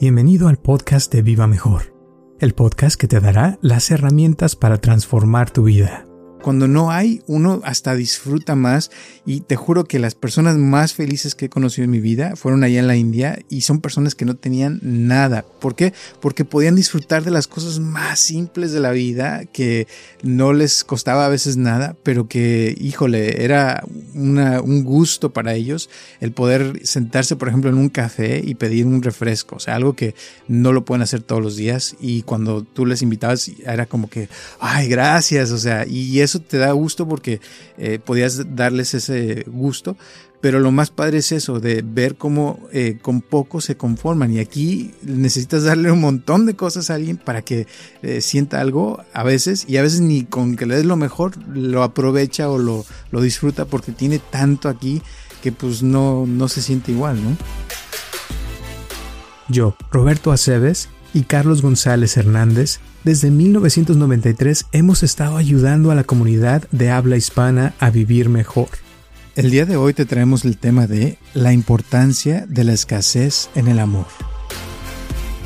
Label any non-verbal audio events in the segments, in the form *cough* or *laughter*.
Bienvenido al podcast de Viva Mejor, el podcast que te dará las herramientas para transformar tu vida. Cuando no hay, uno hasta disfruta más y te juro que las personas más felices que he conocido en mi vida fueron allá en la India y son personas que no tenían nada. ¿Por qué? Porque podían disfrutar de las cosas más simples de la vida que no les costaba a veces nada, pero que, híjole, era un gusto para ellos el poder sentarse, por ejemplo, en un café y pedir un refresco, o sea, algo que no lo pueden hacer todos los días y cuando tú les invitabas era como que, ay, gracias, o sea, y eso te da gusto porque eh, podías darles ese gusto, pero lo más padre es eso, de ver cómo eh, con poco se conforman. Y aquí necesitas darle un montón de cosas a alguien para que eh, sienta algo a veces, y a veces ni con que le des lo mejor lo aprovecha o lo, lo disfruta porque tiene tanto aquí que pues no, no se siente igual, ¿no? Yo, Roberto Aceves y Carlos González Hernández, desde 1993 hemos estado ayudando a la comunidad de habla hispana a vivir mejor. El día de hoy te traemos el tema de la importancia de la escasez en el amor.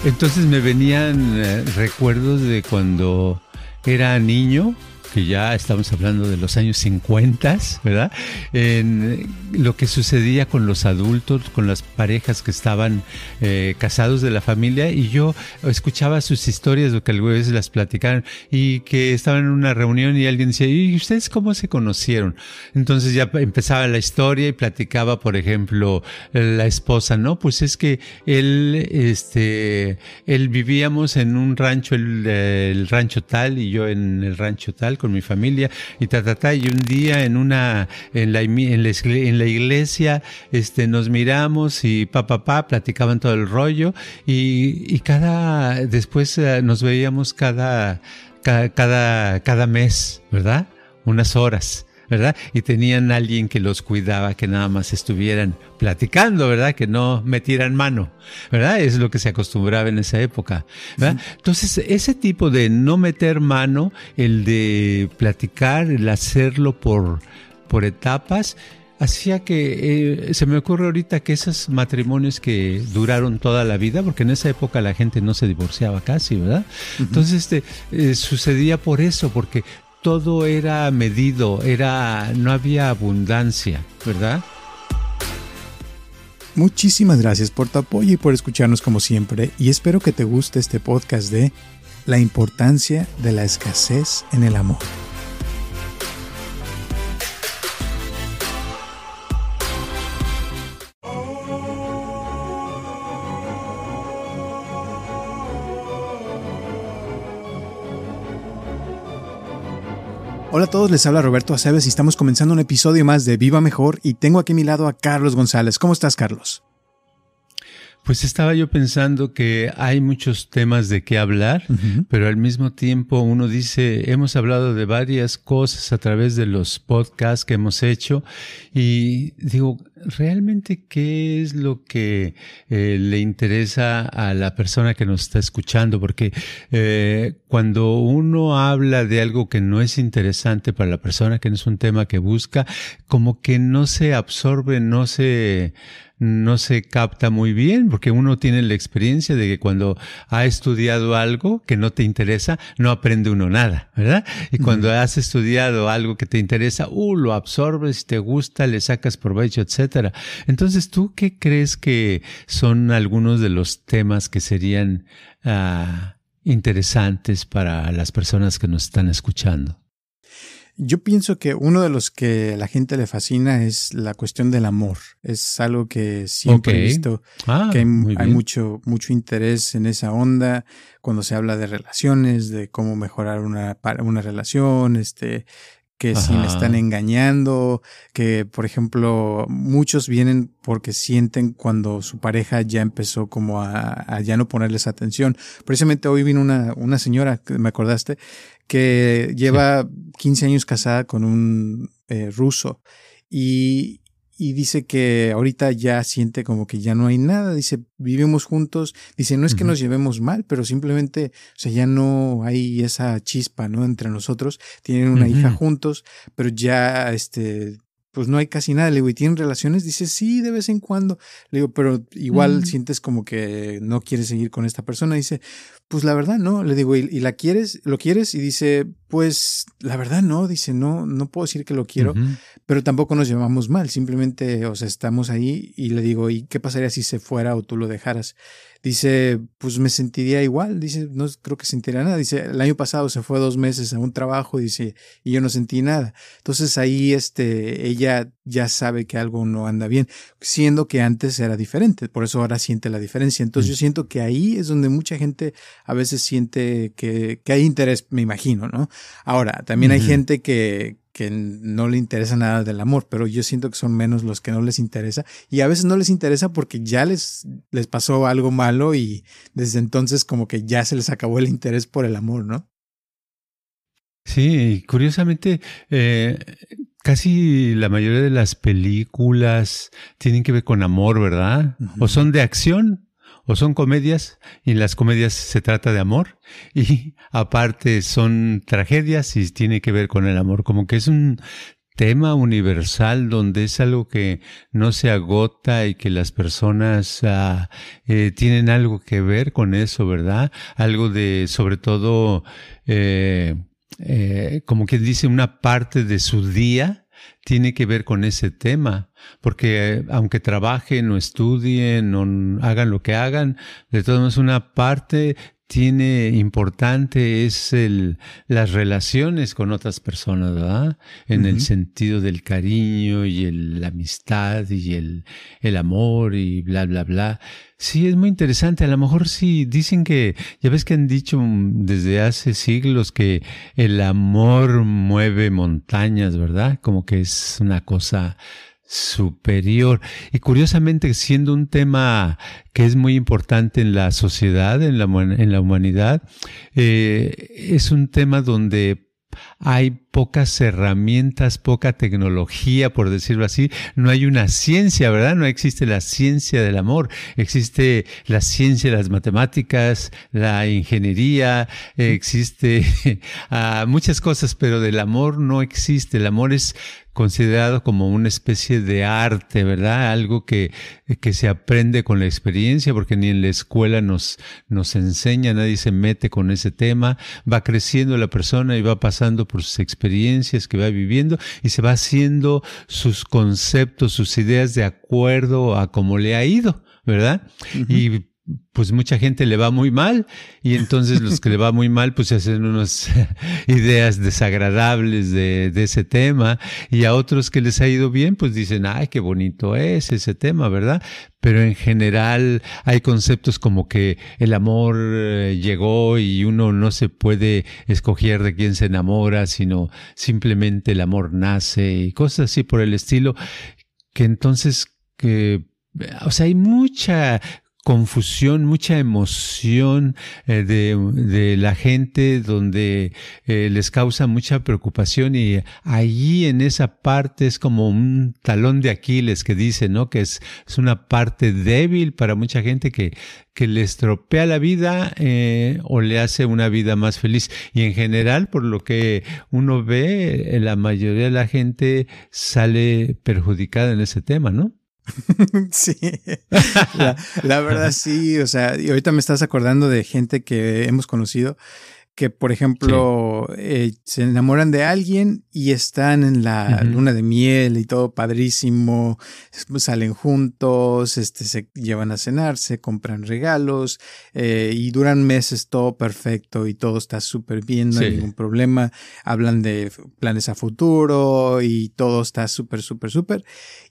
Entonces me venían eh, recuerdos de cuando era niño que ya estamos hablando de los años 50, ¿verdad? En lo que sucedía con los adultos, con las parejas que estaban eh, casados de la familia, y yo escuchaba sus historias, lo que algunas veces las platicaron, y que estaban en una reunión y alguien decía, ¿y ustedes cómo se conocieron? Entonces ya empezaba la historia y platicaba, por ejemplo, la esposa, ¿no? Pues es que él, este, él vivíamos en un rancho, el, el rancho tal, y yo en el rancho tal, con mi familia y ta, ta, ta, y un día en una, en la, en la, iglesia, este, nos miramos y pa, pa, pa, platicaban todo el rollo y, y cada, después eh, nos veíamos cada, cada, cada, cada mes, ¿verdad? Unas horas. ¿Verdad? Y tenían alguien que los cuidaba, que nada más estuvieran platicando, ¿verdad? Que no metieran mano, ¿verdad? Es lo que se acostumbraba en esa época, ¿verdad? Entonces, ese tipo de no meter mano, el de platicar, el hacerlo por, por etapas, hacía que eh, se me ocurre ahorita que esos matrimonios que duraron toda la vida, porque en esa época la gente no se divorciaba casi, ¿verdad? Entonces este eh, sucedía por eso, porque todo era medido, era, no había abundancia, ¿verdad? Muchísimas gracias por tu apoyo y por escucharnos como siempre y espero que te guste este podcast de la importancia de la escasez en el amor. Hola a todos, les habla Roberto Aceves y estamos comenzando un episodio más de Viva Mejor y tengo aquí a mi lado a Carlos González. ¿Cómo estás, Carlos? Pues estaba yo pensando que hay muchos temas de qué hablar, pero al mismo tiempo uno dice, hemos hablado de varias cosas a través de los podcasts que hemos hecho y digo, ¿realmente qué es lo que eh, le interesa a la persona que nos está escuchando? Porque eh, cuando uno habla de algo que no es interesante para la persona, que no es un tema que busca, como que no se absorbe, no se no se capta muy bien, porque uno tiene la experiencia de que cuando ha estudiado algo que no te interesa, no aprende uno nada, ¿verdad? Y cuando has estudiado algo que te interesa, uh, lo absorbes, te gusta, le sacas provecho, etcétera. Entonces, ¿tú qué crees que son algunos de los temas que serían ah, interesantes para las personas que nos están escuchando? Yo pienso que uno de los que a la gente le fascina es la cuestión del amor. Es algo que siempre he visto ah, que hay, mucho, mucho interés en esa onda cuando se habla de relaciones, de cómo mejorar una, una relación, este, que si me están engañando, que por ejemplo muchos vienen porque sienten cuando su pareja ya empezó como a, ya no ponerles atención. Precisamente hoy vino una, una señora, me acordaste, que lleva 15 años casada con un eh, ruso y, y dice que ahorita ya siente como que ya no hay nada, dice, vivimos juntos, dice, no es que nos llevemos mal, pero simplemente, o sea, ya no hay esa chispa, ¿no? Entre nosotros, tienen una hija juntos, pero ya, este, pues no hay casi nada. Le digo, ¿y tienen relaciones? Dice, sí, de vez en cuando. Le digo, pero igual mm. sientes como que no quieres seguir con esta persona. Dice, pues la verdad no. Le digo, ¿y, la quieres? ¿Lo quieres? Y dice, pues la verdad no. Dice, no, no puedo decir que lo quiero, pero tampoco nos llevamos mal. Simplemente, o sea, estamos ahí y le digo, ¿y qué pasaría si se fuera o tú lo dejaras? Dice, pues me sentiría igual, dice, no creo que sentiría nada. Dice, el año pasado se fue dos meses a un trabajo, dice, y yo no sentí nada. Entonces ahí, este, ella ya sabe que algo no anda bien, siendo que antes era diferente, por eso ahora siente la diferencia. Entonces yo siento que ahí es donde mucha gente a veces siente que, que hay interés, me imagino, ¿no? Ahora, también hay gente que, que no le interesa nada del amor, pero yo siento que son menos los que no les interesa y a veces no les interesa porque ya les, les pasó algo malo y desde entonces como que ya se les acabó el interés por el amor, ¿no? Sí, curiosamente, eh, casi la mayoría de las películas tienen que ver con amor, ¿verdad? O son de acción o son comedias y en las comedias se trata de amor *laughs* y aparte son tragedias y tiene que ver con el amor, como que es un tema universal donde es algo que no se agota y que las personas ah, eh, tienen algo que ver con eso, ¿verdad? Algo de, sobre todo, eh, eh, como quien dice, una parte de su día tiene que ver con ese tema, porque aunque trabajen o estudien o hagan lo que hagan, de todas maneras una parte tiene importante es el, las relaciones con otras personas, ¿verdad? En el sentido del cariño y el, la amistad y el, el amor y bla, bla, bla. Sí, es muy interesante. A lo mejor sí dicen que, ya ves que han dicho desde hace siglos que el amor mueve montañas, ¿verdad? Como que es una cosa superior. Y curiosamente, siendo un tema que es muy importante en la sociedad, en la, en la humanidad, eh, es un tema donde hay pocas herramientas, poca tecnología, por decirlo así. No hay una ciencia, ¿verdad? No existe la ciencia del amor. Existe la ciencia de las matemáticas, la ingeniería, existe *laughs* muchas cosas, pero del amor no existe. El amor es considerado como una especie de arte, ¿verdad? Algo que, que se aprende con la experiencia, porque ni en la escuela nos, nos enseña, nadie se mete con ese tema, va creciendo la persona y va pasando por sus experiencias que va viviendo y se va haciendo sus conceptos, sus ideas de acuerdo a cómo le ha ido, ¿verdad? Y pues mucha gente le va muy mal y entonces los que le va muy mal pues se hacen unas *laughs* ideas desagradables de, ese tema y a otros que les ha ido bien pues dicen, ay, qué bonito es ese tema, ¿verdad? Pero en general hay conceptos como que el amor eh, llegó y uno no se puede escoger de quién se enamora, sino simplemente el amor nace y cosas así por el estilo, que entonces que o sea, hay mucha confusión, mucha emoción eh, de, de, la gente donde eh, les causa mucha preocupación y allí en esa parte es como un talón de Aquiles que dice, ¿no? Que es, es una parte débil para mucha gente que, que le estropea la vida eh, o le hace una vida más feliz. Y en general, por lo que uno ve, la mayoría de la gente sale perjudicada en ese tema, ¿no? *laughs* sí, la, verdad sí, o sea, y ahorita me estás acordando de gente que hemos conocido que, por ejemplo, eh, se enamoran de alguien y están en la luna de miel y todo padrísimo, salen juntos, este, se llevan a cenar, se compran regalos eh, y duran meses todo perfecto y todo está súper bien, no hay ningún problema, hablan de planes a futuro y todo está súper, súper, súper.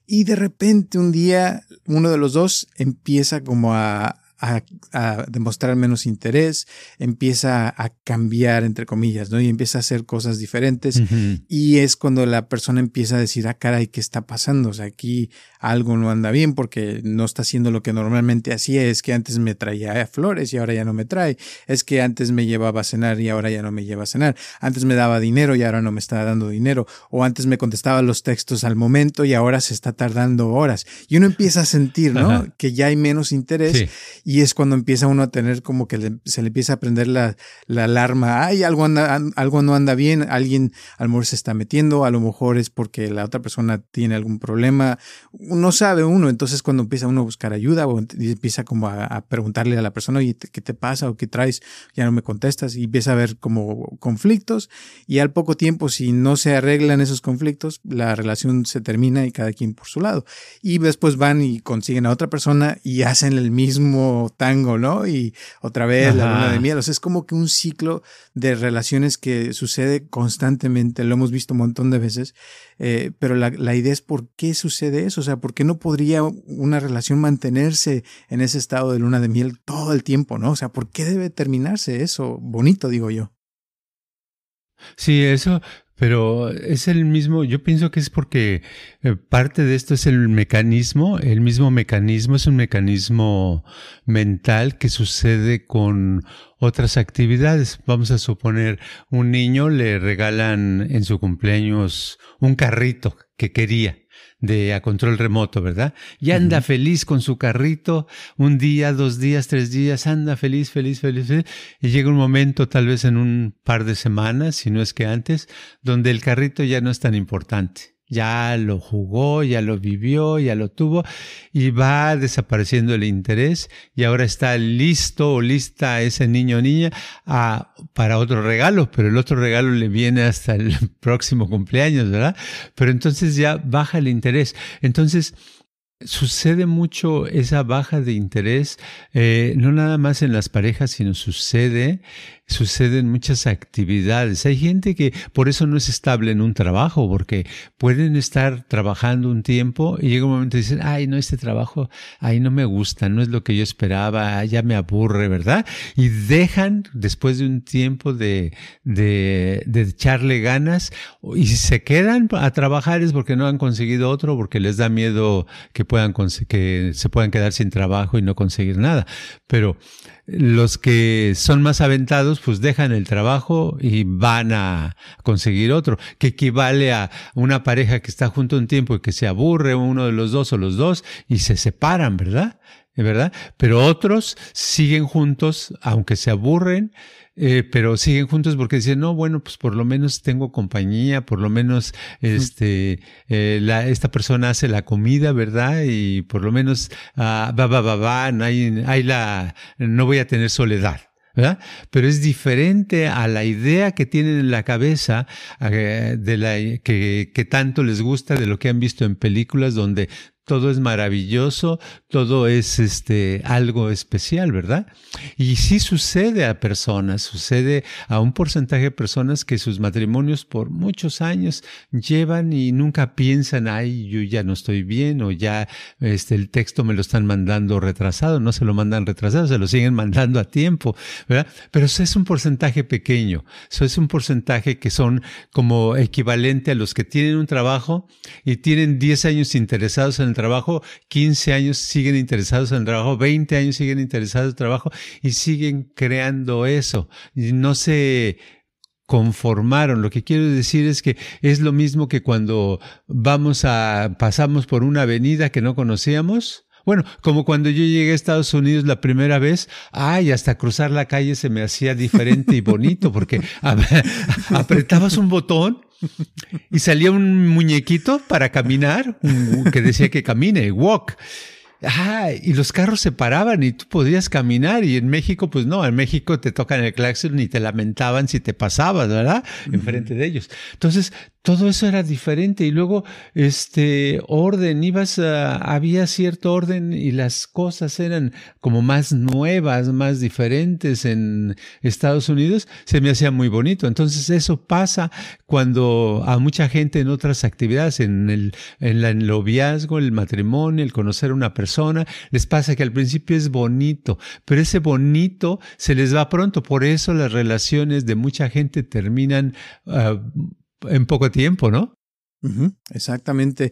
Y de repente un día uno de los dos empieza como a, a, demostrar menos interés, empieza a cambiar, entre comillas, ¿no? Y empieza a hacer cosas diferentes. Y es cuando la persona empieza a decir, ah, caray, ¿qué está pasando? O sea, aquí algo no anda bien porque no está haciendo lo que normalmente hacía. Es que antes me traía flores y ahora ya no me trae. Es que antes me llevaba a cenar y ahora ya no me lleva a cenar. Antes me daba dinero y ahora no me está dando dinero. O antes me contestaba los textos al momento y ahora se está tardando horas. Y uno empieza a sentir, ¿no? Que ya hay menos interés y es cuando empieza uno a tener como que se le empieza a prender la, la alarma. Ay, algo, anda, algo no anda bien. Alguien a lo mejor se está metiendo. A lo mejor es porque la otra persona tiene algún problema no sabe uno, entonces cuando empieza uno a buscar ayuda o empieza como a, preguntarle a la persona, ¿qué te pasa o qué traes? Ya no me contestas y empieza a haber como conflictos y al poco tiempo si no se arreglan esos conflictos, la relación se termina y cada quien por su lado. Y después van y consiguen a otra persona y hacen el mismo tango, ¿no? Y otra vez la luna de miel. O sea, es como que un ciclo de relaciones que sucede constantemente, lo hemos visto un montón de veces, eh, pero la, la idea es por qué sucede eso, o sea, ¿por qué no podría una relación mantenerse en ese estado de luna de miel todo el tiempo, no? O sea, ¿por qué debe terminarse eso? Bonito, digo yo. Sí, eso, pero es el mismo, yo pienso que es porque eh, parte de esto es el mecanismo, el mismo mecanismo es un mecanismo mental que sucede con otras actividades. Vamos a suponer, un niño le regalan en su cumpleaños un carrito que quería de a control remoto, ¿verdad? Y anda feliz con su carrito, un día, dos días, tres días, anda feliz, feliz, feliz, feliz, y llega un momento, tal vez en un par de semanas, si no es que antes, donde el carrito ya no es tan importante ya lo jugó, ya lo vivió, ya lo tuvo y va desapareciendo el interés y ahora está listo o lista ese niño o niña a, para otro regalo, pero el otro regalo le viene hasta el *laughs* próximo cumpleaños, ¿verdad? Pero entonces ya baja el interés. Entonces, sucede mucho esa baja de interés, eh, no nada más en las parejas, sino sucede suceden muchas actividades. Hay gente que por eso no es estable en un trabajo, porque pueden estar trabajando un tiempo y llega un momento y dicen, ay, no, este trabajo, ay, no me gusta, no es lo que yo esperaba, ya me aburre, ¿verdad? Y dejan después de un tiempo de, de, de echarle ganas y se quedan a trabajar es porque no han conseguido otro, porque les da miedo que puedan, que se puedan quedar sin trabajo y no conseguir nada. Pero los que son más aventados pues dejan el trabajo y van a conseguir otro, que equivale a una pareja que está junto un tiempo y que se aburre uno de los dos o los dos y se separan, ¿verdad? ¿Verdad? Pero otros siguen juntos, aunque se aburren, eh, pero siguen juntos porque dicen, no, bueno, pues por lo menos tengo compañía, por lo menos este, eh, la, esta persona hace la comida, ¿verdad? Y por lo menos, ah, va, va, va, va, no hay, hay la, no voy a tener soledad. ¿verdad? Pero es diferente a la idea que tienen en la cabeza eh, de la que, que tanto les gusta de lo que han visto en películas donde todo es maravilloso, todo es este algo especial, ¿verdad? Y sí sucede a personas, sucede a un porcentaje de personas que sus matrimonios por muchos años llevan y nunca piensan, ay, yo ya no estoy bien o ya este el texto me lo están mandando retrasado, no se lo mandan retrasado, se lo siguen mandando a tiempo, ¿verdad? Pero eso es un porcentaje pequeño, eso es un porcentaje que son como equivalente a los que tienen un trabajo y tienen 10 años interesados en el trabajo, 15 años siguen interesados en el trabajo, 20 años siguen interesados en trabajo y siguen creando eso. Y no se conformaron. Lo que quiero decir es que es lo mismo que cuando vamos a, pasamos por una avenida que no conocíamos. Bueno, como cuando yo llegué a Estados Unidos la primera vez, ay, hasta cruzar la calle se me hacía diferente y bonito porque *laughs* *laughs* apretabas un botón y salía un muñequito para caminar, que decía que camine, walk. Ah, y los carros se paraban y tú podías caminar y en México, pues no, en México te tocan el claxon y te lamentaban si te pasabas, ¿verdad? Enfrente de ellos. Entonces, todo eso era diferente y luego este orden ibas a, había cierto orden y las cosas eran como más nuevas más diferentes en Estados Unidos se me hacía muy bonito. Entonces eso pasa cuando a mucha gente en otras actividades en el en el noviazgo el matrimonio el conocer a una persona les pasa que al principio es bonito pero ese bonito se les va pronto. Por eso las relaciones de mucha gente terminan uh, en poco tiempo, ¿no? Exactamente.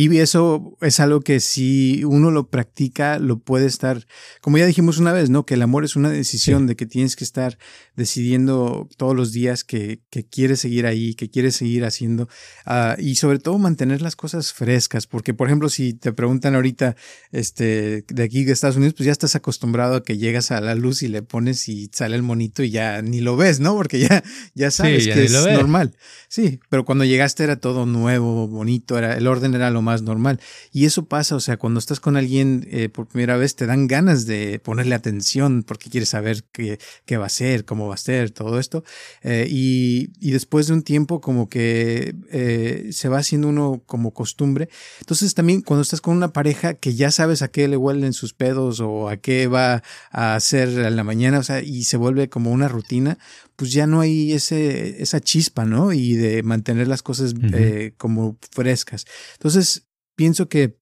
Y eso es algo que si uno lo practica, lo puede estar, como ya dijimos una vez, ¿no? Que el amor es una decisión sí. de que tienes que estar decidiendo todos los días que, que quieres seguir ahí, que quieres seguir haciendo, uh, y sobre todo mantener las cosas frescas, porque por ejemplo, si te preguntan ahorita, este, de aquí de Estados Unidos, pues ya estás acostumbrado a que llegas a la luz y le pones y sale el monito y ya ni lo ves, ¿no? Porque ya, ya sabes sí, ya que es normal. Sí, pero cuando llegaste era todo nuevo, bonito, era, el orden era lo más normal. Y eso pasa, o sea, cuando estás con alguien eh, por primera vez, te dan ganas de ponerle atención porque quieres saber qué, qué va a ser, cómo va a ser, todo esto. Eh, y, y, después de un tiempo, como que eh, se va haciendo uno como costumbre. Entonces, también cuando estás con una pareja que ya sabes a qué le huelen sus pedos o a qué va a hacer en la mañana, o sea, y se vuelve como una rutina, pues ya no hay ese, esa chispa, ¿no? Y de mantener las cosas uh -huh. eh, como frescas. Entonces, pienso que,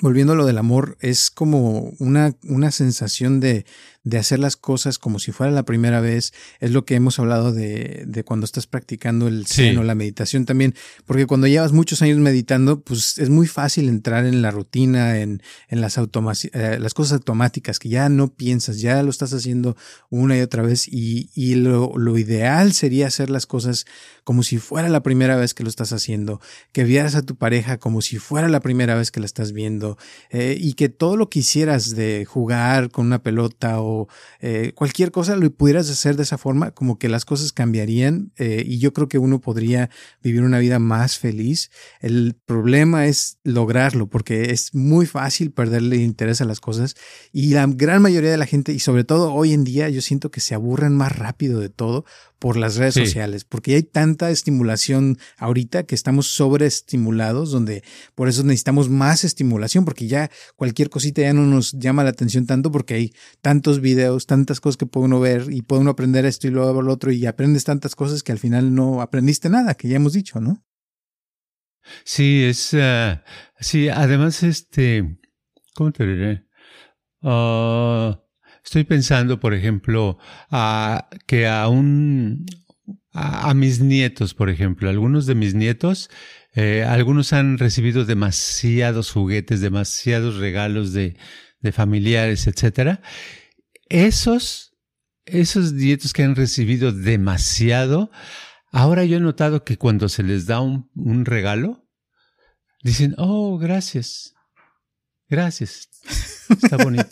volviendo a lo del amor, es como una, una sensación de, de hacer las cosas como si fuera la primera vez. Es lo que hemos hablado de, de cuando estás practicando el zen sí. o la meditación también, porque cuando llevas muchos años meditando, pues es muy fácil entrar en la rutina, en, en las, eh, las cosas automáticas, que ya no piensas, ya lo estás haciendo una y otra vez y, y lo, lo ideal sería hacer las cosas como si fuera la primera vez que lo estás haciendo, que vieras a tu pareja como si fuera la primera vez que la estás viendo eh, y que todo lo que hicieras de jugar con una pelota o eh, cualquier cosa lo pudieras hacer de esa forma, como que las cosas cambiarían eh, y yo creo que uno podría vivir una vida más feliz. El problema es lograrlo porque es muy fácil perderle interés a las cosas y la gran mayoría de la gente y sobre todo hoy en día yo siento que se aburren más rápido de todo por las redes sí. sociales, porque hay tanta estimulación ahorita que estamos sobreestimulados, donde por eso necesitamos más estimulación, porque ya cualquier cosita ya no nos llama la atención tanto, porque hay tantos videos, tantas cosas que puede uno ver y puede uno aprender esto y luego lo otro, y aprendes tantas cosas que al final no aprendiste nada, que ya hemos dicho, ¿no? Sí, es, uh, sí, además, este, ¿cómo te diré? Uh, Estoy pensando, por ejemplo, a, que a un a, mis nietos, por ejemplo, algunos de mis nietos, eh, algunos han recibido demasiados juguetes, demasiados regalos de, de familiares, etcétera. Esos, esos nietos que han recibido demasiado, ahora yo he notado que cuando se les da un regalo, dicen, oh, gracias, gracias. *laughs* Está bonito.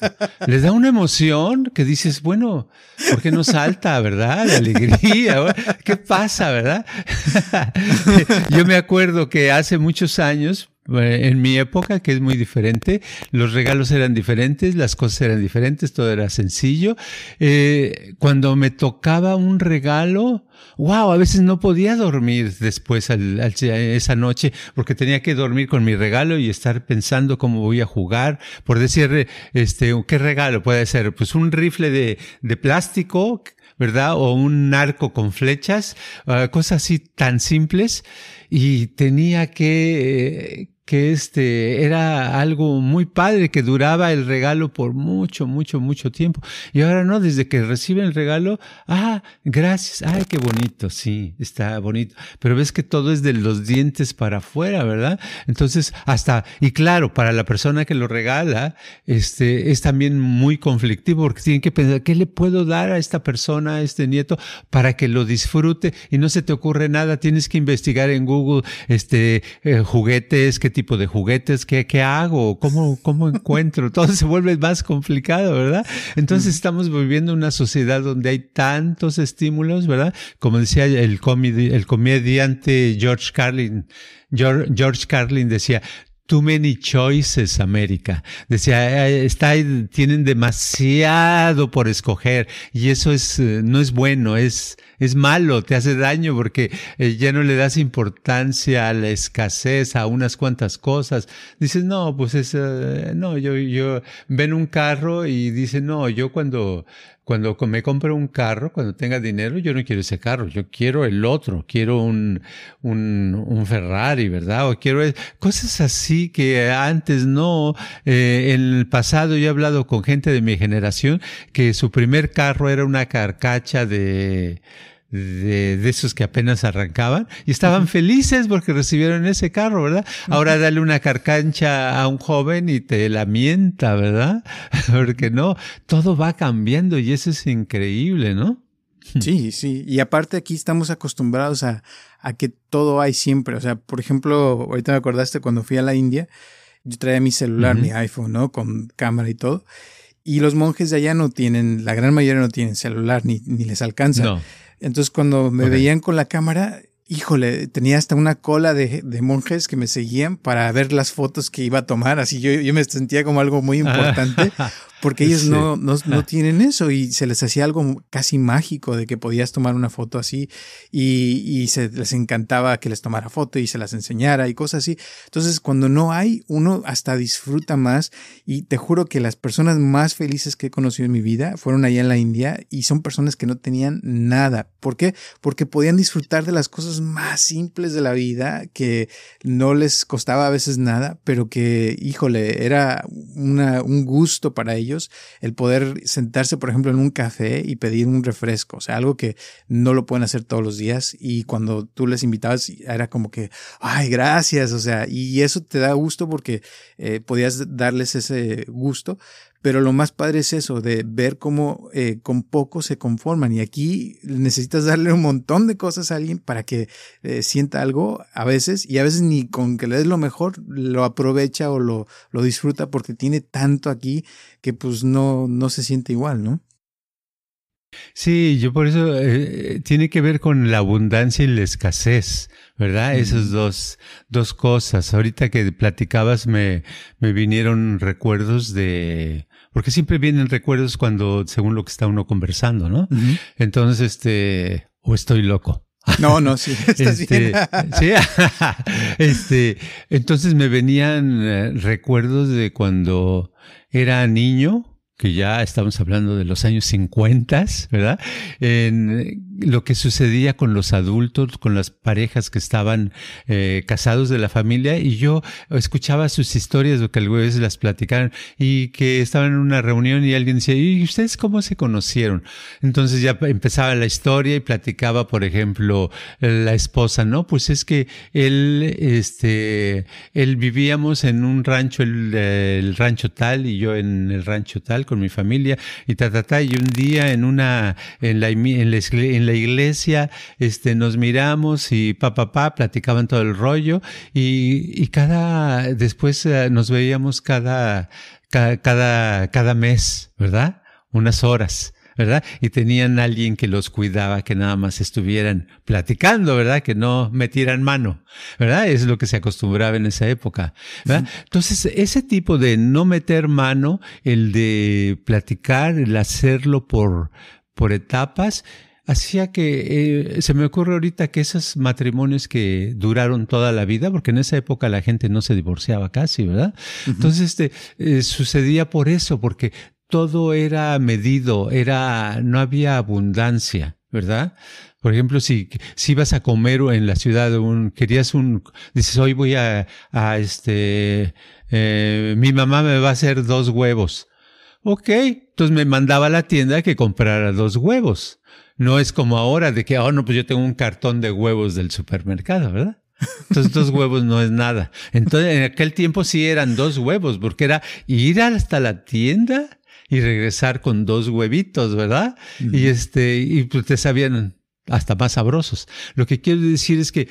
Les da una emoción que dices, bueno, ¿por qué no salta, verdad? La alegría. ¿Qué pasa, verdad? *laughs* Yo me acuerdo que hace muchos años, en mi época, que es muy diferente, los regalos eran diferentes, las cosas eran diferentes, todo era sencillo. Eh, cuando me tocaba un regalo, wow, a veces no podía dormir después al, al, esa noche porque tenía que dormir con mi regalo y estar pensando cómo voy a jugar. Por decir, este, ¿qué regalo puede ser? Pues un rifle de, de plástico, ¿verdad? O un arco con flechas, uh, cosas así tan simples. Y tenía que, que este era algo muy padre, que duraba el regalo por mucho, mucho, mucho tiempo. Y ahora no, desde que reciben el regalo, ah, gracias, ay, qué bonito, sí, está bonito. Pero ves que todo es de los dientes para afuera, ¿verdad? Entonces, hasta, y claro, para la persona que lo regala, este, es también muy conflictivo porque tienen que pensar, ¿qué le puedo dar a esta persona, a este nieto, para que lo disfrute y no se te ocurre nada? Tienes que investigar en Google, este, eh, juguetes, qué tipo de juguetes, qué, qué hago, cómo, cómo encuentro. *laughs* Todo se vuelve más complicado, ¿verdad? Entonces estamos viviendo una sociedad donde hay tantos estímulos, ¿verdad? Como decía el, el comediante George Carlin, George, George Carlin decía, Too many choices, América. Decía, está, tienen demasiado por escoger y eso es, eh, no es bueno, es, es malo, te hace daño porque eh, ya no le das importancia a la escasez, a unas cuantas cosas. Dices, no, pues es, eh, no, yo, yo, ven un carro y dice, no, yo cuando, cuando me compro un carro, cuando tenga dinero, yo no quiero ese carro, yo quiero el otro, quiero un, un, un Ferrari, ¿verdad? O quiero cosas así que antes no. Eh, en el pasado yo he hablado con gente de mi generación que su primer carro era una carcacha de, de, de, esos que apenas arrancaban y estaban felices porque recibieron ese carro, ¿verdad? Ahora dale una carcancha a un joven y te lamenta, ¿verdad? *laughs* porque no, todo va cambiando y eso es increíble, ¿no? *laughs* Sí, sí. Y aparte aquí estamos acostumbrados a, a que todo hay siempre. O sea, por ejemplo, ahorita me acordaste cuando fui a la India, yo traía mi celular, mi iPhone, ¿no? Con cámara y todo. Y los monjes de allá no tienen, la gran mayoría no tienen celular, ni, ni les alcanza. No. Entonces cuando me veían con la cámara, híjole, tenía hasta una cola de, de, monjes que me seguían para ver las fotos que iba a tomar. Así yo, yo me sentía como algo muy *laughs* importante porque ellos no, no, no, tienen eso y se les hacía algo casi mágico de que podías tomar una foto así y, y, se les encantaba que les tomara foto y se las enseñara y cosas así. Entonces, cuando no hay, uno hasta disfruta más y te juro que las personas más felices que he conocido en mi vida fueron allá en la India y son personas que no tenían nada. ¿Por qué? Porque podían disfrutar de las cosas más simples de la vida que no les costaba a veces nada, pero que, híjole, era una, un gusto para ellos el poder sentarse, por ejemplo, en un café y pedir un refresco, o sea, algo que no lo pueden hacer todos los días y cuando tú les invitabas era como que, ay, gracias, o sea, y eso te da gusto porque eh, podías darles ese gusto, pero lo más padre es eso, de ver cómo eh, con poco se conforman. Y aquí necesitas darle un montón de cosas a alguien para que eh, sienta algo a veces, y a veces ni con que le des lo mejor lo aprovecha o lo, lo disfruta porque tiene tanto aquí que pues no, no se siente igual, ¿no? Sí, yo por eso eh, tiene que ver con la abundancia y la escasez, ¿verdad? Esas dos, dos cosas. Ahorita que platicabas me, me vinieron recuerdos de, porque siempre vienen recuerdos cuando, según lo que está uno conversando, ¿no? Entonces, este, o estoy loco. No, no, sí, *laughs* estás este, sí, *laughs* este, entonces me venían eh, recuerdos de cuando era niño, que ya estamos hablando de los años 50, ¿verdad? En lo que sucedía con los adultos, con las parejas que estaban eh, casados de la familia, y yo escuchaba sus historias, lo que algunas veces las platicaron, y que estaban en una reunión y alguien decía, ¿y ustedes cómo se conocieron? Entonces ya empezaba la historia y platicaba, por ejemplo, la esposa, ¿no? Pues es que él, este, él vivíamos en un rancho, el, el rancho tal, y yo en el rancho tal, con mi familia y ta, ta, ta, y un día en una, en la, en la, en la iglesia, este, nos miramos y pa, pa, pa, platicaban todo el rollo y, y cada, después eh, nos veíamos cada, cada, cada, cada mes, ¿verdad? Unas horas. ¿verdad? Y tenían alguien que los cuidaba, que nada más estuvieran platicando, ¿verdad? Que no metieran mano, ¿verdad? Es lo que se acostumbraba en esa época, ¿verdad? Entonces, ese tipo de no meter mano, el de platicar, el hacerlo por, por etapas, hacía que eh, se me ocurre ahorita que esos matrimonios que duraron toda la vida, porque en esa época la gente no se divorciaba casi, ¿verdad? Entonces, este, eh, sucedía por eso, porque todo era medido, era, no había abundancia, ¿verdad? Por ejemplo, si, si vas a comer en la ciudad, un, querías un, dices, hoy voy a, a este, eh, mi mamá me va a hacer dos huevos. Ok, entonces me mandaba a la tienda que comprara dos huevos. No es como ahora de que, oh, no, pues yo tengo un cartón de huevos del supermercado, ¿verdad? Entonces dos *laughs* huevos no es nada. Entonces en aquel tiempo sí eran dos huevos, porque era ir hasta la tienda y regresar con dos huevitos, ¿verdad? Y este, y pues te sabían hasta más sabrosos. Lo que quiero decir es que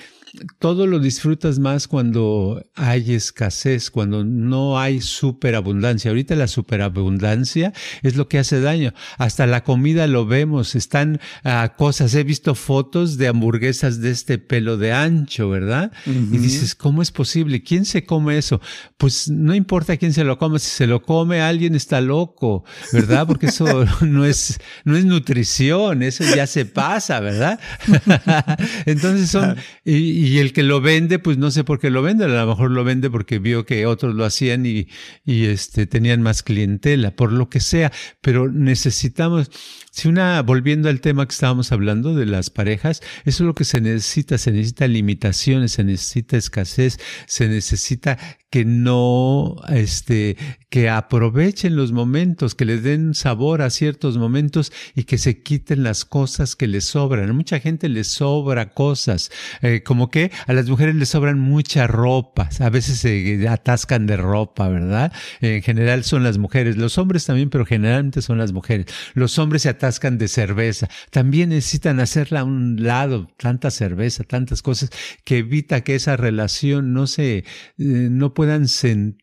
todo lo disfrutas más cuando hay escasez, cuando no hay superabundancia. Ahorita la superabundancia es lo que hace daño. Hasta la comida lo vemos, están uh, cosas. He visto fotos de hamburguesas de este pelo de ancho, ¿verdad? Uh -huh. Y dices, ¿cómo es posible? ¿Quién se come eso? Pues no importa quién se lo come, si se lo come alguien está loco, ¿verdad? Porque eso *laughs* no es, no es nutrición, eso ya se pasa, ¿verdad? *laughs* Entonces son, y, y el que lo vende, pues no sé por qué lo vende, a lo mejor lo vende porque vio que otros lo hacían y, y este, tenían más clientela, por lo que sea, pero necesitamos, si una, volviendo al tema que estábamos hablando de las parejas, eso es lo que se necesita, se necesita limitaciones, se necesita escasez, se necesita que no, este, que aprovechen los momentos, que les den sabor a ciertos momentos y que se quiten las cosas que les sobran. Mucha gente les sobra cosas, eh, como que a las mujeres les sobran mucha ropa, a veces se atascan de ropa, ¿verdad? En general son las mujeres, los hombres también, pero generalmente son las mujeres. Los hombres se atascan de cerveza, también necesitan hacerla a un lado, tanta cerveza, tantas cosas, que evita que esa relación no se, eh, no puedan sentir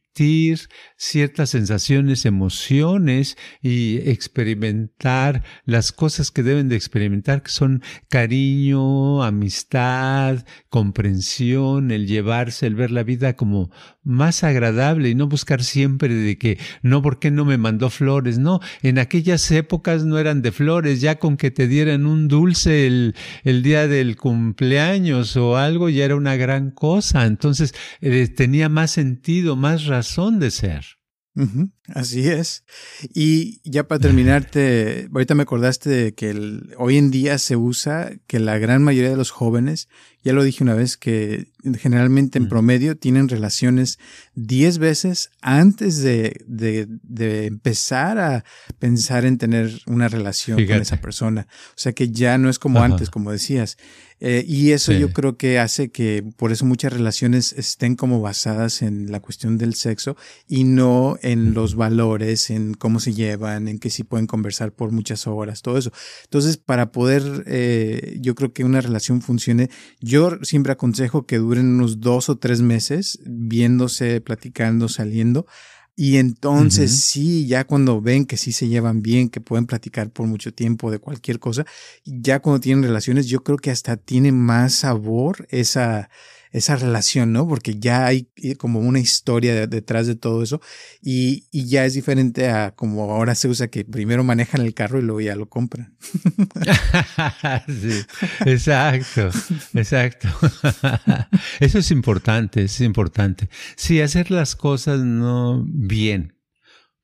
ciertas sensaciones, emociones y experimentar las cosas que deben de experimentar, que son cariño, amistad, comprensión, el llevarse, el ver la vida como más agradable y no buscar siempre de que no, ¿por qué no me mandó flores? No, en aquellas épocas no eran de flores, ya con que te dieran un dulce el, el día del cumpleaños o algo ya era una gran cosa, entonces eh, tenía más sentido, más razón de ser. Así es. Y ya para terminarte, ahorita me acordaste de que hoy en día se usa que la gran mayoría de los jóvenes, ya lo dije una vez, que generalmente en promedio tienen relaciones 10 veces antes de, de, de, empezar a pensar en tener una relación Fíjate. con esa persona. O sea que ya no es como Ajá. antes, como decías. Eh, y eso sí. yo creo que hace que por eso muchas relaciones estén como basadas en la cuestión del sexo y no en los valores, en cómo se llevan, en que sí pueden conversar por muchas horas, todo eso. Entonces, para poder, eh, yo creo que una relación funcione, yo siempre aconsejo que duren unos dos o tres meses viéndose, platicando, saliendo y entonces uh -huh. sí, ya cuando ven que sí se llevan bien, que pueden platicar por mucho tiempo de cualquier cosa, ya cuando tienen relaciones, yo creo que hasta tiene más sabor esa, esa relación, ¿no? Porque ya hay eh, como una historia detrás de todo eso y, y, ya es diferente a como ahora se usa que primero manejan el carro y luego ya lo compran. *laughs* sí, exacto, exacto. *laughs* Eso es importante, es importante. Sí, hacer las cosas no bien.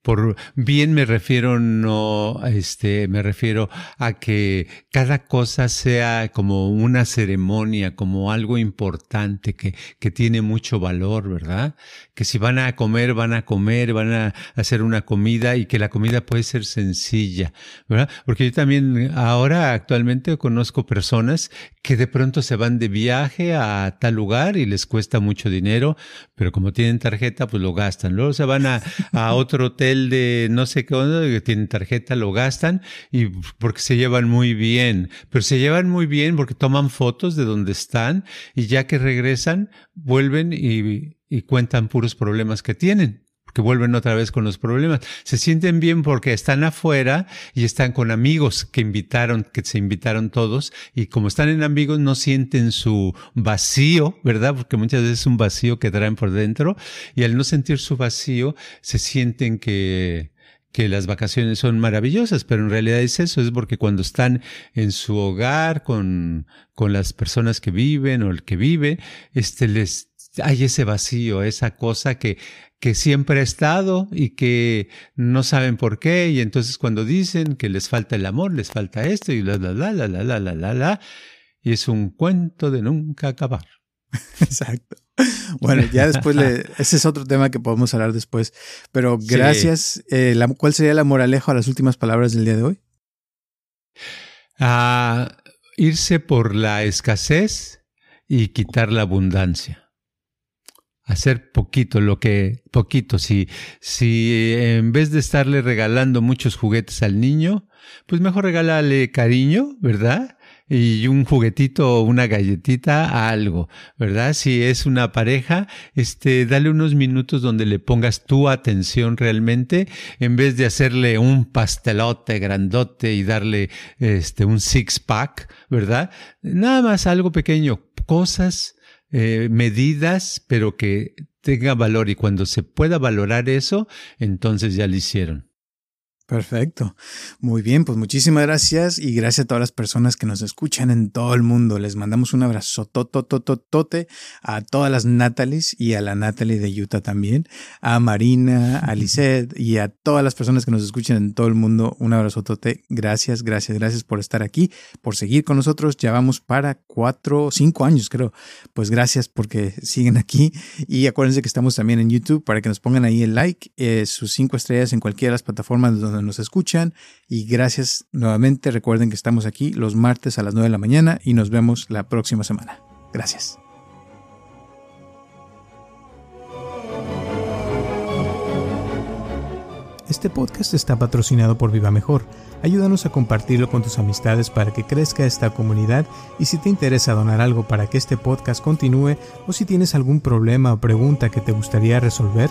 Por bien me refiero no, este, me refiero a que cada cosa sea como una ceremonia, como algo importante que, que tiene mucho valor, ¿verdad? Que si van a comer, van a comer, van a hacer una comida y que la comida puede ser sencilla, ¿verdad? Porque yo también ahora actualmente conozco personas que de pronto se van de viaje a tal lugar y les cuesta mucho dinero, pero como tienen tarjeta, pues lo gastan. Luego se van a, a otro hotel *laughs* de no sé qué que tienen tarjeta, lo gastan y porque se llevan muy bien, pero se llevan muy bien porque toman fotos de donde están y ya que regresan vuelven y cuentan puros problemas que tienen que vuelven otra vez con los problemas. Se sienten bien porque están afuera y están con amigos que invitaron, que se invitaron todos y como están en amigos no sienten su vacío, ¿verdad? Porque muchas veces es un vacío que traen por dentro y al no sentir su vacío se sienten que que las vacaciones son maravillosas, pero en realidad es eso, es porque cuando están en su hogar con, con las personas que viven o el que vive, este les hay ese vacío, esa cosa que, que siempre ha estado y que no saben por qué. Y entonces cuando dicen que les falta el amor, les falta esto y la, la, la, la, la, la, la, la, la, y es un cuento de nunca acabar. *laughs* Exacto. Bueno, ya después, le, *laughs* ese es otro tema que podemos hablar después. Pero gracias. Sí. Eh, la, ¿Cuál sería la moraleja a las últimas palabras del día de hoy? A irse por la escasez y quitar la abundancia hacer poquito, lo que, poquito, si, si en vez de estarle regalando muchos juguetes al niño, pues mejor regálale cariño, ¿verdad? Y un juguetito o una galletita, algo, ¿verdad? Si es una pareja, este, dale unos minutos donde le pongas tu atención realmente, en vez de hacerle un pastelote grandote y darle, este, un six pack, ¿verdad? Nada más algo pequeño, cosas eh, medidas, pero que tenga valor. Y cuando se pueda valorar eso, entonces ya lo hicieron. Perfecto. Muy bien, pues muchísimas gracias y gracias a todas las personas que nos escuchan en todo el mundo. Les mandamos un abrazo totototote a todas las Natalies y a la Natalie de Utah también, a Marina, a Lisette y a todas las personas que nos escuchan en todo el mundo. Un abrazo tote. Gracias, gracias, gracias por estar aquí, por seguir con nosotros. Ya vamos para cuatro, cinco años creo. Pues gracias porque siguen aquí y acuérdense que estamos también en YouTube para que nos pongan ahí el like, eh, sus cinco estrellas en cualquiera de las plataformas nos escuchan y gracias nuevamente. Recuerden que estamos aquí los martes a las 9 de la mañana y nos vemos la próxima semana. Gracias. Este podcast está patrocinado por Viva Mejor. Ayúdanos a compartirlo con tus amistades para que crezca esta comunidad y si te interesa donar algo para que este podcast continúe o si tienes algún problema o pregunta que te gustaría resolver,